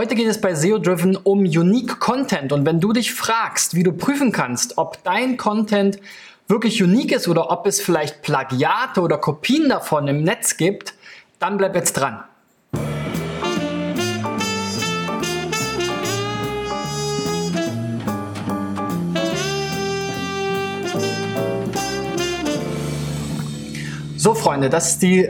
Heute geht es bei SEO Driven um Unique Content und wenn du dich fragst, wie du prüfen kannst, ob dein Content wirklich unique ist oder ob es vielleicht Plagiate oder Kopien davon im Netz gibt, dann bleib jetzt dran. So Freunde, das ist die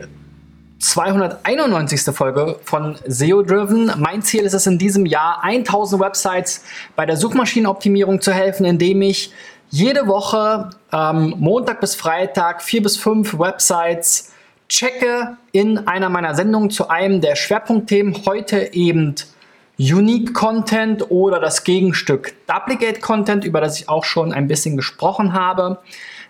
291. Folge von SEO Driven. Mein Ziel ist es in diesem Jahr, 1000 Websites bei der Suchmaschinenoptimierung zu helfen, indem ich jede Woche ähm, Montag bis Freitag vier bis fünf Websites checke in einer meiner Sendungen zu einem der Schwerpunktthemen. Heute eben Unique Content oder das Gegenstück Duplicate Content, über das ich auch schon ein bisschen gesprochen habe.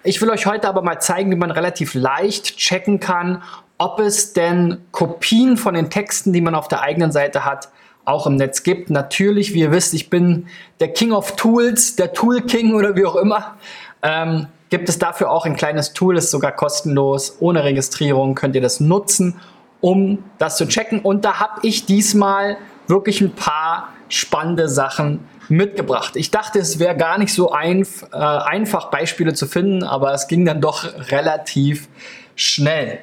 Ich will euch heute aber mal zeigen, wie man relativ leicht checken kann, ob es denn Kopien von den Texten, die man auf der eigenen Seite hat, auch im Netz gibt. Natürlich, wie ihr wisst, ich bin der King of Tools, der Tool King oder wie auch immer. Ähm, gibt es dafür auch ein kleines Tool, ist sogar kostenlos, ohne Registrierung könnt ihr das nutzen, um das zu checken. Und da habe ich diesmal wirklich ein paar spannende Sachen mitgebracht. Ich dachte, es wäre gar nicht so einf äh, einfach, Beispiele zu finden, aber es ging dann doch relativ schnell.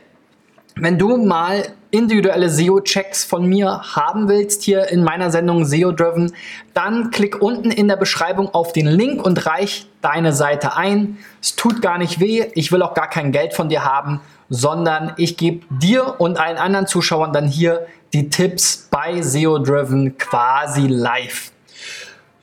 Wenn du mal individuelle SEO-Checks von mir haben willst, hier in meiner Sendung SEO Driven, dann klick unten in der Beschreibung auf den Link und reich deine Seite ein. Es tut gar nicht weh, ich will auch gar kein Geld von dir haben, sondern ich gebe dir und allen anderen Zuschauern dann hier die Tipps bei SEO Driven quasi live.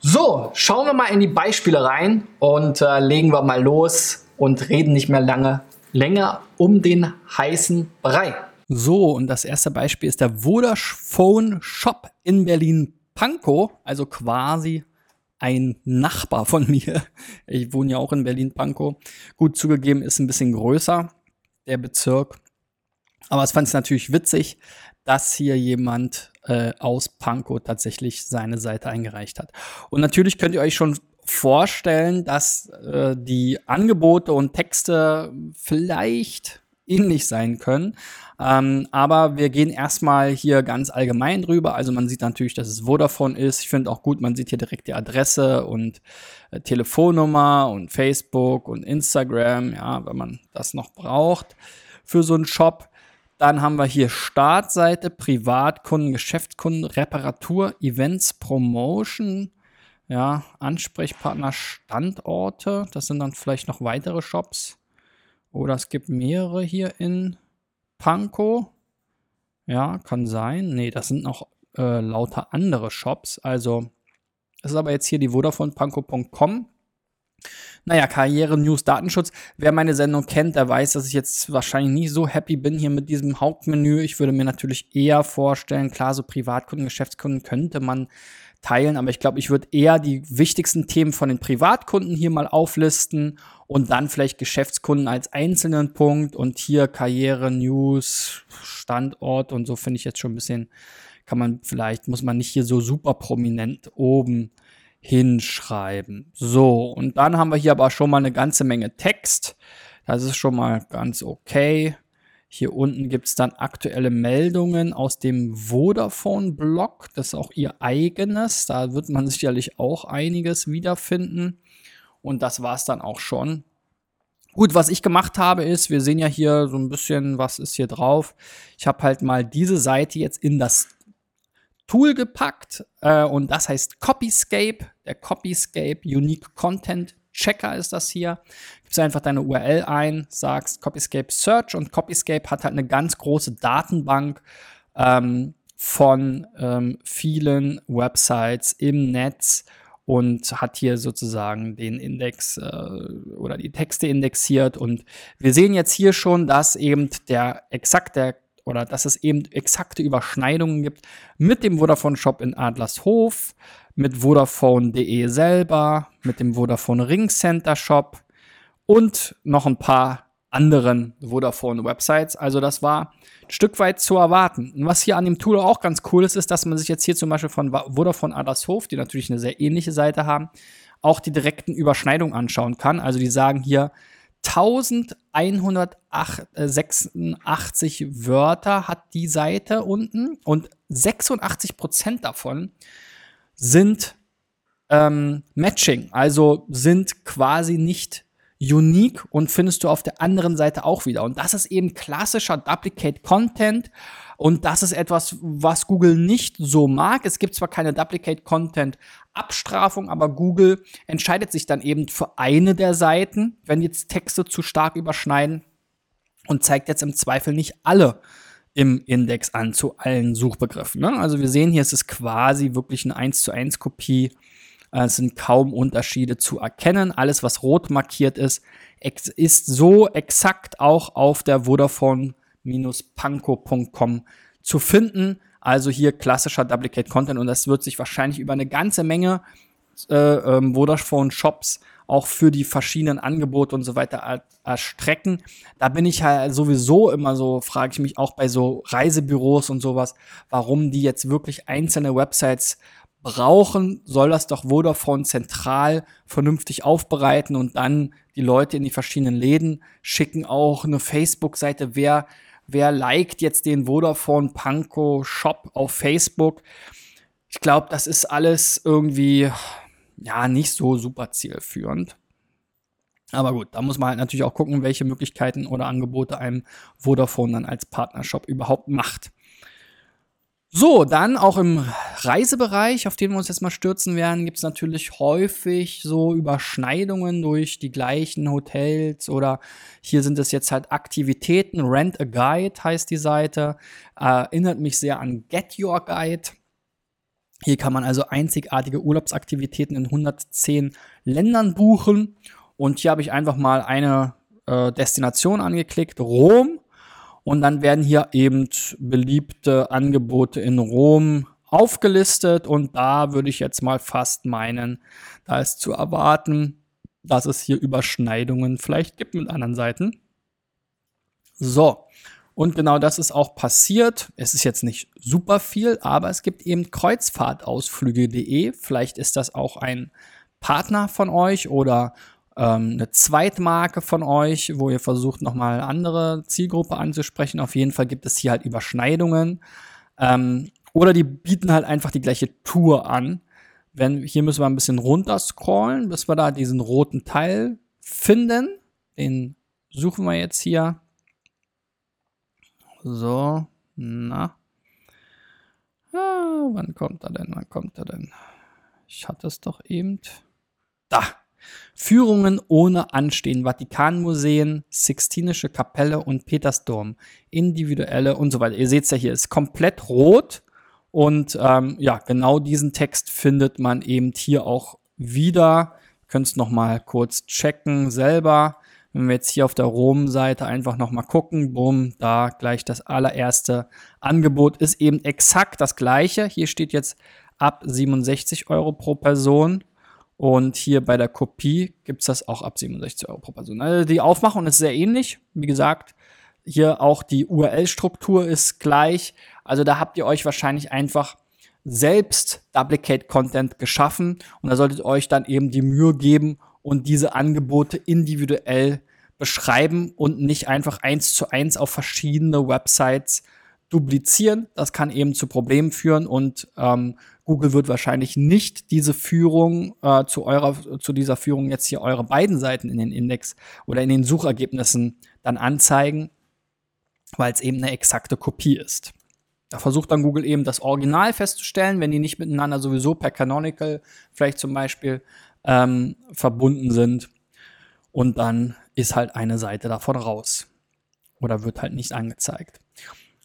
So, schauen wir mal in die Beispiele rein und äh, legen wir mal los und reden nicht mehr lange länger um den heißen Brei. So, und das erste Beispiel ist der Vodafone Shop in Berlin-Pankow, also quasi ein Nachbar von mir. Ich wohne ja auch in Berlin-Pankow. Gut zugegeben, ist ein bisschen größer, der Bezirk. Aber es fand es natürlich witzig, dass hier jemand äh, aus Pankow tatsächlich seine Seite eingereicht hat. Und natürlich könnt ihr euch schon vorstellen, dass äh, die Angebote und Texte vielleicht ähnlich sein können. Ähm, aber wir gehen erstmal hier ganz allgemein drüber. Also man sieht natürlich, dass es Vodafone ist. Ich finde auch gut, man sieht hier direkt die Adresse und äh, Telefonnummer und Facebook und Instagram, ja, wenn man das noch braucht für so einen Shop. Dann haben wir hier Startseite, Privatkunden, Geschäftskunden, Reparatur, Events, Promotion, ja, Ansprechpartner Standorte, das sind dann vielleicht noch weitere Shops. Oder es gibt mehrere hier in Pankow. Ja, kann sein. Nee, das sind noch äh, lauter andere Shops. Also, das ist aber jetzt hier die Vodafone Pankow.com. Naja, Karriere, News, Datenschutz. Wer meine Sendung kennt, der weiß, dass ich jetzt wahrscheinlich nicht so happy bin hier mit diesem Hauptmenü. Ich würde mir natürlich eher vorstellen, klar, so Privatkunden, Geschäftskunden könnte man teilen, aber ich glaube, ich würde eher die wichtigsten Themen von den Privatkunden hier mal auflisten und dann vielleicht Geschäftskunden als einzelnen Punkt und hier Karriere, News, Standort und so finde ich jetzt schon ein bisschen, kann man vielleicht, muss man nicht hier so super prominent oben hinschreiben. So, und dann haben wir hier aber schon mal eine ganze Menge Text. Das ist schon mal ganz okay. Hier unten gibt es dann aktuelle Meldungen aus dem Vodafone-Blog. Das ist auch ihr eigenes. Da wird man sicherlich auch einiges wiederfinden. Und das war es dann auch schon. Gut, was ich gemacht habe ist, wir sehen ja hier so ein bisschen, was ist hier drauf. Ich habe halt mal diese Seite jetzt in das Tool gepackt äh, und das heißt Copyscape, der Copyscape Unique Content Checker ist das hier. Gibst einfach deine URL ein, sagst Copyscape Search und Copyscape hat halt eine ganz große Datenbank ähm, von ähm, vielen Websites im Netz und hat hier sozusagen den Index äh, oder die Texte indexiert. Und wir sehen jetzt hier schon, dass eben der exakt der oder dass es eben exakte Überschneidungen gibt mit dem Vodafone Shop in Adlershof, mit Vodafone.de selber, mit dem Vodafone Ring Center Shop und noch ein paar anderen Vodafone Websites. Also das war ein Stück weit zu erwarten. Und was hier an dem Tool auch ganz cool ist, ist, dass man sich jetzt hier zum Beispiel von Vodafone Adlershof, die natürlich eine sehr ähnliche Seite haben, auch die direkten Überschneidungen anschauen kann. Also die sagen hier, 1186 Wörter hat die Seite unten und 86 Prozent davon sind ähm, Matching, also sind quasi nicht unique und findest du auf der anderen Seite auch wieder. Und das ist eben klassischer Duplicate Content. Und das ist etwas, was Google nicht so mag. Es gibt zwar keine Duplicate Content Abstrafung, aber Google entscheidet sich dann eben für eine der Seiten, wenn jetzt Texte zu stark überschneiden und zeigt jetzt im Zweifel nicht alle im Index an zu allen Suchbegriffen. Ne? Also wir sehen hier, es ist quasi wirklich eine 1 zu 1 Kopie. Äh, es sind kaum Unterschiede zu erkennen. Alles, was rot markiert ist, ist so exakt auch auf der Vodafone-panko.com zu finden. Also hier klassischer Duplicate Content und das wird sich wahrscheinlich über eine ganze Menge äh, ähm, Vodafone Shops auch für die verschiedenen Angebote und so weiter erstrecken. Da bin ich halt sowieso immer so, frage ich mich auch bei so Reisebüros und sowas, warum die jetzt wirklich einzelne Websites brauchen, soll das doch Vodafone zentral vernünftig aufbereiten und dann die Leute in die verschiedenen Läden schicken auch eine Facebook-Seite, wer wer liked jetzt den Vodafone Panko Shop auf Facebook. Ich glaube, das ist alles irgendwie ja, nicht so super zielführend. Aber gut, da muss man halt natürlich auch gucken, welche Möglichkeiten oder Angebote einem Vodafone dann als Partnershop überhaupt macht. So, dann auch im Reisebereich, auf den wir uns jetzt mal stürzen werden, gibt es natürlich häufig so Überschneidungen durch die gleichen Hotels oder hier sind es jetzt halt Aktivitäten. Rent a Guide heißt die Seite. erinnert mich sehr an Get Your Guide. Hier kann man also einzigartige Urlaubsaktivitäten in 110 Ländern buchen. Und hier habe ich einfach mal eine äh, Destination angeklickt, Rom. Und dann werden hier eben beliebte Angebote in Rom aufgelistet. Und da würde ich jetzt mal fast meinen, da ist zu erwarten, dass es hier Überschneidungen vielleicht gibt mit anderen Seiten. So, und genau das ist auch passiert. Es ist jetzt nicht super viel, aber es gibt eben Kreuzfahrtausflüge.de. Vielleicht ist das auch ein Partner von euch oder ähm, eine Zweitmarke von euch, wo ihr versucht, nochmal andere Zielgruppe anzusprechen. Auf jeden Fall gibt es hier halt Überschneidungen. Ähm, oder die bieten halt einfach die gleiche Tour an. Wenn, hier müssen wir ein bisschen runter scrollen, bis wir da diesen roten Teil finden. Den suchen wir jetzt hier. So, na. Ah, wann kommt er denn? Wann kommt er denn? Ich hatte es doch eben. Da. Führungen ohne Anstehen, Vatikanmuseen, Sixtinische Kapelle und Petersdom, individuelle und so weiter. Ihr seht es ja hier, ist komplett rot. Und ähm, ja, genau diesen Text findet man eben hier auch wieder. Könnt es nochmal kurz checken selber. Wenn wir jetzt hier auf der Rom-Seite einfach nochmal gucken, bumm, da gleich das allererste Angebot ist eben exakt das gleiche. Hier steht jetzt ab 67 Euro pro Person. Und hier bei der Kopie gibt es das auch ab 67 Euro pro Person. Also die Aufmachung ist sehr ähnlich. Wie gesagt, hier auch die URL-Struktur ist gleich. Also da habt ihr euch wahrscheinlich einfach selbst Duplicate Content geschaffen und da solltet ihr euch dann eben die Mühe geben und diese Angebote individuell beschreiben und nicht einfach eins zu eins auf verschiedene Websites duplizieren. Das kann eben zu Problemen führen und ähm, Google wird wahrscheinlich nicht diese Führung äh, zu eurer zu dieser Führung jetzt hier eure beiden Seiten in den Index oder in den Suchergebnissen dann anzeigen, weil es eben eine exakte Kopie ist. Da versucht dann Google eben das Original festzustellen, wenn die nicht miteinander sowieso per Canonical vielleicht zum Beispiel ähm, verbunden sind. Und dann ist halt eine Seite davon raus. Oder wird halt nicht angezeigt.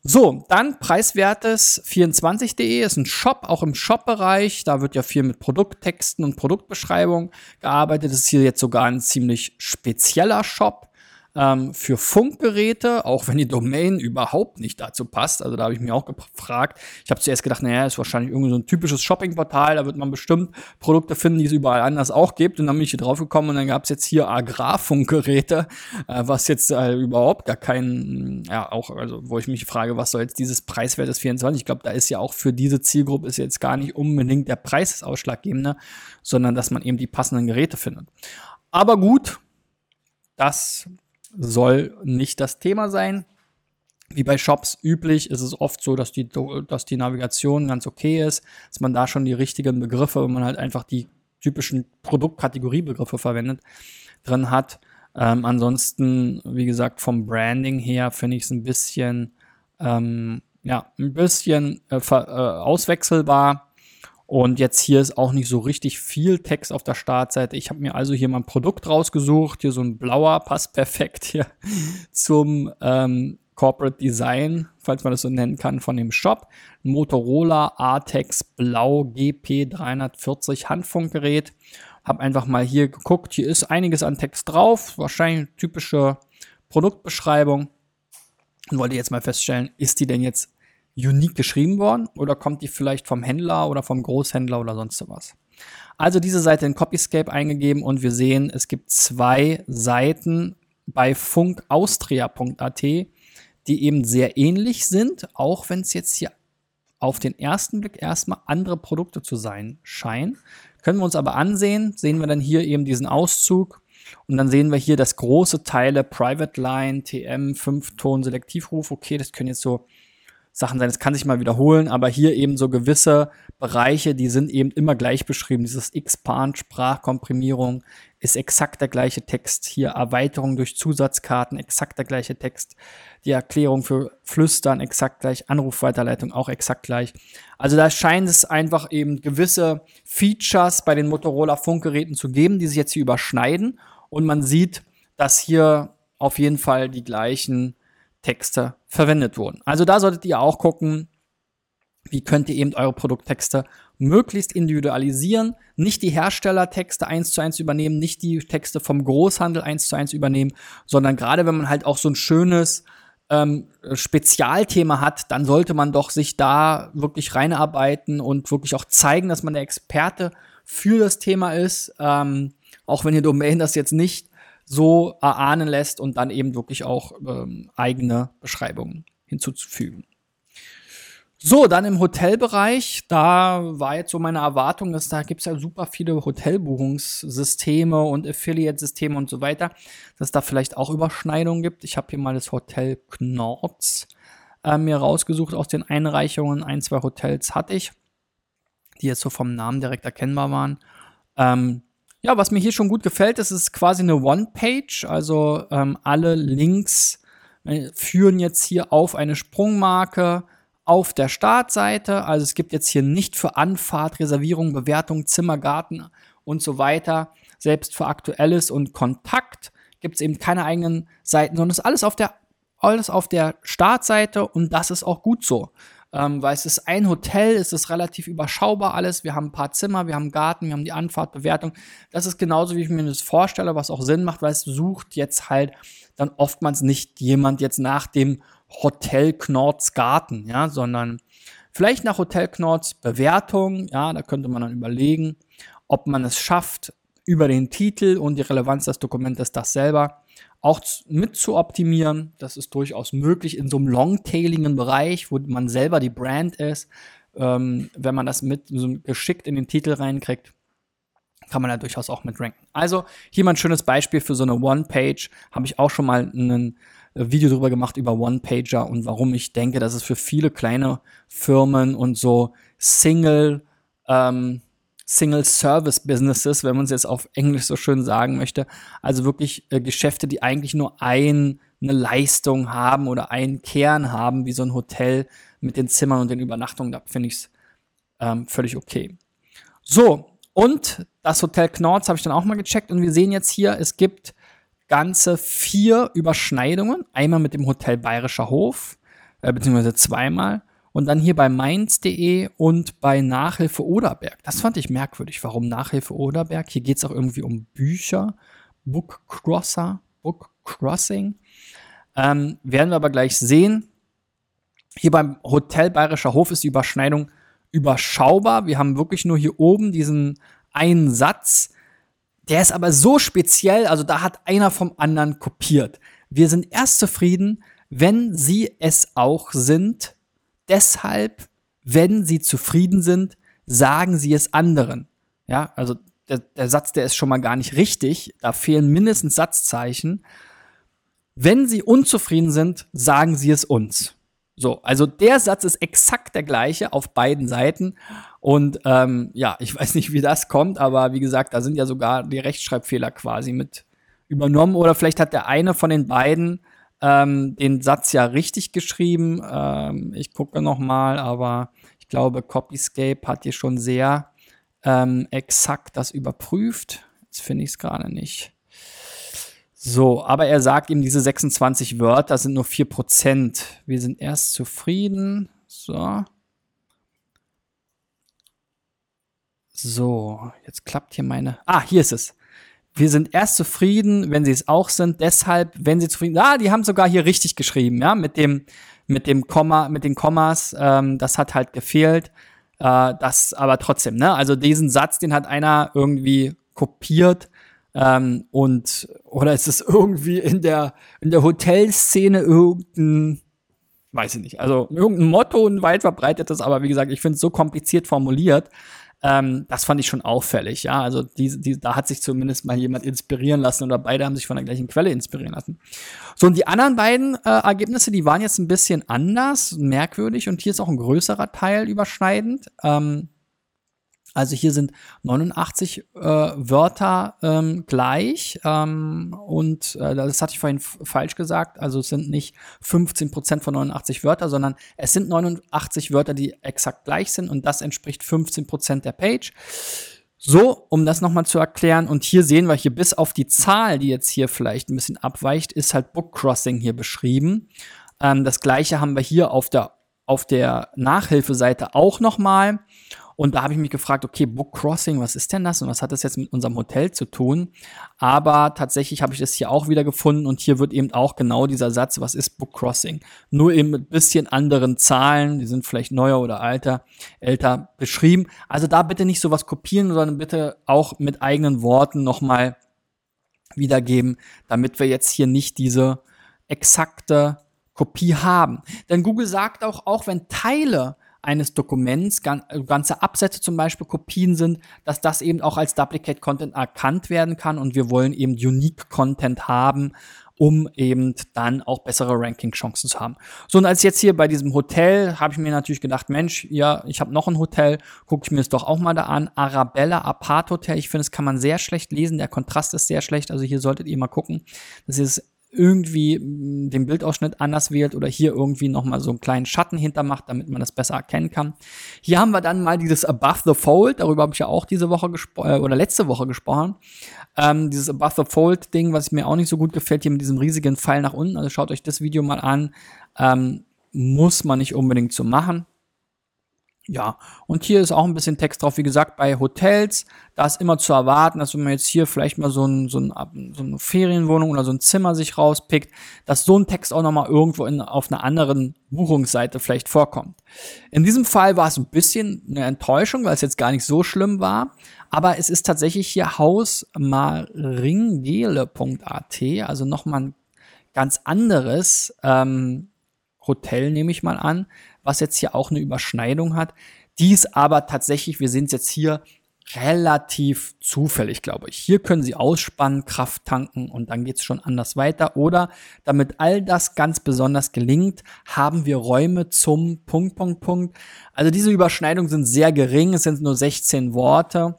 So, dann preiswertes 24.de ist ein Shop, auch im Shop-Bereich. Da wird ja viel mit Produkttexten und Produktbeschreibungen gearbeitet. Das ist hier jetzt sogar ein ziemlich spezieller Shop ähm, für Funkgeräte, auch wenn die Domain überhaupt nicht dazu passt. Also da habe ich mich auch gefragt. Ich habe zuerst gedacht, naja, ist wahrscheinlich irgendwie so ein typisches Shoppingportal, da wird man bestimmt Produkte finden, die es überall anders auch gibt. Und dann bin ich hier drauf gekommen und dann gab es jetzt hier Agrarfunkgeräte, äh, was jetzt äh, überhaupt gar kein, ja, auch, also wo ich mich frage, was soll jetzt dieses preiswertes 24? Ich glaube, da ist ja auch für diese Zielgruppe ist jetzt gar nicht unbedingt der Preis das Ausschlaggebende, sondern dass man eben die passenden Geräte findet. Aber gut, das soll nicht das Thema sein. Wie bei Shops üblich ist es oft so, dass die, dass die Navigation ganz okay ist, dass man da schon die richtigen Begriffe, wenn man halt einfach die typischen Produktkategoriebegriffe verwendet, drin hat. Ähm, ansonsten, wie gesagt, vom Branding her finde ich es ein bisschen, ähm, ja, ein bisschen äh, äh, auswechselbar. Und jetzt hier ist auch nicht so richtig viel Text auf der Startseite. Ich habe mir also hier mal ein Produkt rausgesucht. Hier so ein blauer passt perfekt hier zum ähm, Corporate Design, falls man das so nennen kann, von dem Shop. Motorola Artex Blau GP340 Handfunkgerät. Hab einfach mal hier geguckt. Hier ist einiges an Text drauf. Wahrscheinlich typische Produktbeschreibung. Und wollte jetzt mal feststellen, ist die denn jetzt unique geschrieben worden oder kommt die vielleicht vom Händler oder vom Großhändler oder sonst was. Also diese Seite in Copyscape eingegeben und wir sehen, es gibt zwei Seiten bei funkaustria.at, die eben sehr ähnlich sind, auch wenn es jetzt hier auf den ersten Blick erstmal andere Produkte zu sein scheinen. Können wir uns aber ansehen, sehen wir dann hier eben diesen Auszug und dann sehen wir hier, dass große Teile Private Line, TM, 5-Ton, Selektivruf, okay, das können jetzt so Sachen sein. Es kann sich mal wiederholen, aber hier eben so gewisse Bereiche, die sind eben immer gleich beschrieben. Dieses Expand, Sprachkomprimierung ist exakt der gleiche Text. Hier Erweiterung durch Zusatzkarten, exakt der gleiche Text. Die Erklärung für Flüstern, exakt gleich. Anrufweiterleitung, auch exakt gleich. Also da scheint es einfach eben gewisse Features bei den Motorola Funkgeräten zu geben, die sich jetzt hier überschneiden. Und man sieht, dass hier auf jeden Fall die gleichen Texte verwendet wurden. Also da solltet ihr auch gucken, wie könnt ihr eben eure Produkttexte möglichst individualisieren, nicht die Herstellertexte eins zu eins übernehmen, nicht die Texte vom Großhandel eins zu eins übernehmen, sondern gerade wenn man halt auch so ein schönes ähm, Spezialthema hat, dann sollte man doch sich da wirklich reinarbeiten und wirklich auch zeigen, dass man der Experte für das Thema ist, ähm, auch wenn ihr Domain das jetzt nicht so erahnen lässt und dann eben wirklich auch ähm, eigene Beschreibungen hinzuzufügen. So, dann im Hotelbereich, da war jetzt so meine Erwartung, dass da gibt's ja super viele Hotelbuchungssysteme und Affiliate-Systeme und so weiter, dass da vielleicht auch Überschneidungen gibt. Ich habe hier mal das Hotel Knorz äh, mir rausgesucht aus den Einreichungen. Ein, zwei Hotels hatte ich, die jetzt so vom Namen direkt erkennbar waren. Ähm, ja, was mir hier schon gut gefällt, das ist quasi eine One-Page. Also ähm, alle Links äh, führen jetzt hier auf eine Sprungmarke auf der Startseite. Also es gibt jetzt hier nicht für Anfahrt, Reservierung, Bewertung, Zimmergarten und so weiter. Selbst für Aktuelles und Kontakt gibt es eben keine eigenen Seiten, sondern es ist alles auf der alles auf der Startseite und das ist auch gut so ähm, weil es ist ein Hotel, es ist relativ überschaubar alles. Wir haben ein paar Zimmer, wir haben einen Garten, wir haben die Anfahrtbewertung. Das ist genauso, wie ich mir das vorstelle, was auch Sinn macht, weil es sucht jetzt halt dann oftmals nicht jemand jetzt nach dem Hotel Knorz Garten, ja, sondern vielleicht nach Hotel Knorz Bewertung, ja, da könnte man dann überlegen, ob man es schafft, über den Titel und die Relevanz des Dokumentes das selber auch mit zu optimieren. Das ist durchaus möglich in so einem longtailigen Bereich, wo man selber die Brand ist. Ähm, wenn man das mit so geschickt in den Titel reinkriegt, kann man da durchaus auch mit ranken. Also hier mal ein schönes Beispiel für so eine One-Page. Habe ich auch schon mal ein Video darüber gemacht über One-Pager und warum ich denke, dass es für viele kleine Firmen und so Single ähm, Single-Service-Businesses, wenn man es jetzt auf Englisch so schön sagen möchte. Also wirklich äh, Geschäfte, die eigentlich nur ein, eine Leistung haben oder einen Kern haben, wie so ein Hotel mit den Zimmern und den Übernachtungen. Da finde ich es ähm, völlig okay. So, und das Hotel Knorz habe ich dann auch mal gecheckt und wir sehen jetzt hier, es gibt ganze vier Überschneidungen. Einmal mit dem Hotel Bayerischer Hof, äh, beziehungsweise zweimal. Und dann hier bei mainz.de und bei Nachhilfe Oderberg. Das fand ich merkwürdig. Warum Nachhilfe Oderberg? Hier geht es auch irgendwie um Bücher. Bookcrosser, Bookcrossing. Ähm, werden wir aber gleich sehen. Hier beim Hotel Bayerischer Hof ist die Überschneidung überschaubar. Wir haben wirklich nur hier oben diesen einen Satz. Der ist aber so speziell, also da hat einer vom anderen kopiert. Wir sind erst zufrieden, wenn Sie es auch sind, deshalb, wenn sie zufrieden sind, sagen sie es anderen. Ja, also der, der Satz, der ist schon mal gar nicht richtig. Da fehlen mindestens Satzzeichen. Wenn Sie unzufrieden sind, sagen Sie es uns. So, also der Satz ist exakt der gleiche auf beiden Seiten. Und ähm, ja, ich weiß nicht, wie das kommt, aber wie gesagt, da sind ja sogar die Rechtschreibfehler quasi mit übernommen. Oder vielleicht hat der eine von den beiden ähm, den Satz ja richtig geschrieben. Ähm, ich gucke noch mal, aber ich glaube, Copyscape hat hier schon sehr ähm, exakt das überprüft. Jetzt finde ich es gerade nicht. So, aber er sagt ihm, diese 26 Wörter sind nur 4%. Wir sind erst zufrieden. So. So, jetzt klappt hier meine. Ah, hier ist es. Wir sind erst zufrieden, wenn sie es auch sind. Deshalb, wenn sie zufrieden sind. Ah, die haben sogar hier richtig geschrieben, ja, mit dem, mit dem Komma, mit den Kommas. Ähm, das hat halt gefehlt. Äh, das aber trotzdem, ne? Also diesen Satz, den hat einer irgendwie kopiert ähm, und oder ist es irgendwie in der, in der Hotelszene irgendein, weiß ich nicht, also irgendein Motto, ein weit verbreitetes, aber wie gesagt, ich finde es so kompliziert formuliert, ähm, das fand ich schon auffällig, ja. Also die, die, da hat sich zumindest mal jemand inspirieren lassen oder beide haben sich von der gleichen Quelle inspirieren lassen. So, und die anderen beiden äh, Ergebnisse, die waren jetzt ein bisschen anders, merkwürdig und hier ist auch ein größerer Teil überschneidend. Ähm, also hier sind 89 äh, Wörter ähm, gleich ähm, und äh, das hatte ich vorhin falsch gesagt. Also es sind nicht 15 Prozent von 89 Wörter, sondern es sind 89 Wörter, die exakt gleich sind und das entspricht 15 Prozent der Page. So, um das nochmal zu erklären, und hier sehen wir hier bis auf die Zahl, die jetzt hier vielleicht ein bisschen abweicht, ist halt Book Crossing hier beschrieben. Ähm, das gleiche haben wir hier auf der, auf der Nachhilfeseite auch nochmal. Und da habe ich mich gefragt, okay, Book Crossing, was ist denn das und was hat das jetzt mit unserem Hotel zu tun? Aber tatsächlich habe ich das hier auch wieder gefunden und hier wird eben auch genau dieser Satz, was ist Book Crossing? Nur eben mit bisschen anderen Zahlen, die sind vielleicht neuer oder alter, älter beschrieben. Also da bitte nicht sowas kopieren, sondern bitte auch mit eigenen Worten nochmal wiedergeben, damit wir jetzt hier nicht diese exakte Kopie haben. Denn Google sagt auch, auch wenn Teile eines Dokuments, äh, ganze Absätze zum Beispiel Kopien sind, dass das eben auch als Duplicate Content erkannt werden kann und wir wollen eben Unique Content haben, um eben dann auch bessere Ranking-Chancen zu haben. So, und als jetzt hier bei diesem Hotel habe ich mir natürlich gedacht, Mensch, ja, ich habe noch ein Hotel, gucke ich mir das doch auch mal da an. Arabella Apart Hotel, ich finde, das kann man sehr schlecht lesen, der Kontrast ist sehr schlecht, also hier solltet ihr mal gucken. Das ist irgendwie mm, den Bildausschnitt anders wählt oder hier irgendwie nochmal so einen kleinen Schatten hintermacht, damit man das besser erkennen kann. Hier haben wir dann mal dieses Above the Fold, darüber habe ich ja auch diese Woche gesprochen, äh, oder letzte Woche gesprochen. Ähm, dieses Above the Fold Ding, was mir auch nicht so gut gefällt, hier mit diesem riesigen Pfeil nach unten. Also schaut euch das Video mal an. Ähm, muss man nicht unbedingt so machen. Ja, und hier ist auch ein bisschen Text drauf. Wie gesagt, bei Hotels, da ist immer zu erwarten, dass wenn man jetzt hier vielleicht mal so, ein, so, ein, so eine Ferienwohnung oder so ein Zimmer sich rauspickt, dass so ein Text auch nochmal irgendwo in, auf einer anderen Buchungsseite vielleicht vorkommt. In diesem Fall war es ein bisschen eine Enttäuschung, weil es jetzt gar nicht so schlimm war. Aber es ist tatsächlich hier hausmaringele.at, also nochmal ein ganz anderes ähm, Hotel, nehme ich mal an was jetzt hier auch eine Überschneidung hat. Dies aber tatsächlich, wir es jetzt hier, relativ zufällig, glaube ich. Hier können Sie ausspannen, Kraft tanken und dann geht es schon anders weiter. Oder damit all das ganz besonders gelingt, haben wir Räume zum Punkt, Punkt, Punkt. Also diese Überschneidungen sind sehr gering, es sind nur 16 Worte.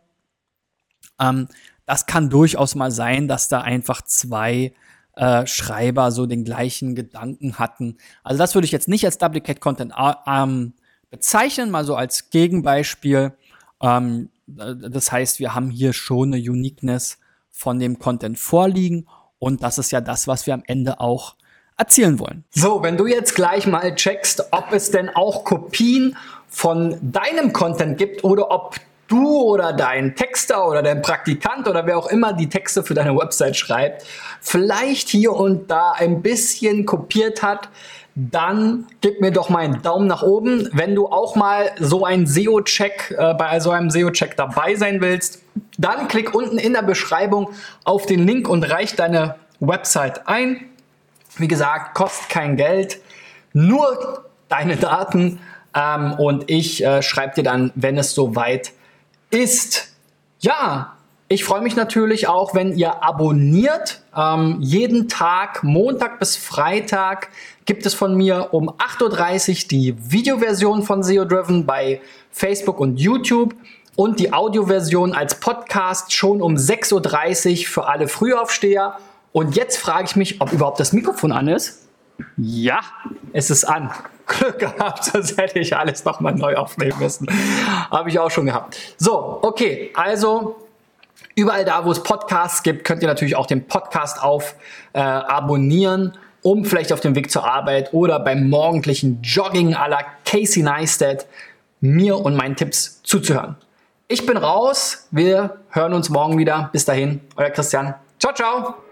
Ähm, das kann durchaus mal sein, dass da einfach zwei äh, Schreiber so den gleichen Gedanken hatten. Also das würde ich jetzt nicht als Duplicate Content äh, ähm, bezeichnen, mal so als Gegenbeispiel. Ähm, das heißt, wir haben hier schon eine Uniqueness von dem Content vorliegen und das ist ja das, was wir am Ende auch erzielen wollen. So, wenn du jetzt gleich mal checkst, ob es denn auch Kopien von deinem Content gibt oder ob du oder dein Texter oder dein Praktikant oder wer auch immer die Texte für deine Website schreibt, vielleicht hier und da ein bisschen kopiert hat, dann gib mir doch mal einen Daumen nach oben. Wenn du auch mal so ein SEO-Check, äh, bei so einem SEO-Check dabei sein willst, dann klick unten in der Beschreibung auf den Link und reich deine Website ein. Wie gesagt, kostet kein Geld, nur deine Daten ähm, und ich äh, schreibe dir dann, wenn es soweit ist. Ja, Ich freue mich natürlich auch, wenn ihr abonniert. Ähm, jeden Tag, Montag bis Freitag, gibt es von mir um 8.30 Uhr die Videoversion von SEO Driven bei Facebook und YouTube und die Audioversion als Podcast schon um 6.30 Uhr für alle Frühaufsteher. Und jetzt frage ich mich, ob überhaupt das Mikrofon an ist. Ja, es ist an. Glück gehabt, sonst hätte ich alles nochmal neu aufnehmen müssen. Habe ich auch schon gehabt. So, okay, also Überall da, wo es Podcasts gibt, könnt ihr natürlich auch den Podcast auf äh, abonnieren, um vielleicht auf dem Weg zur Arbeit oder beim morgendlichen Jogging à la Casey Neistat mir und meinen Tipps zuzuhören. Ich bin raus. Wir hören uns morgen wieder. Bis dahin, euer Christian. Ciao, ciao.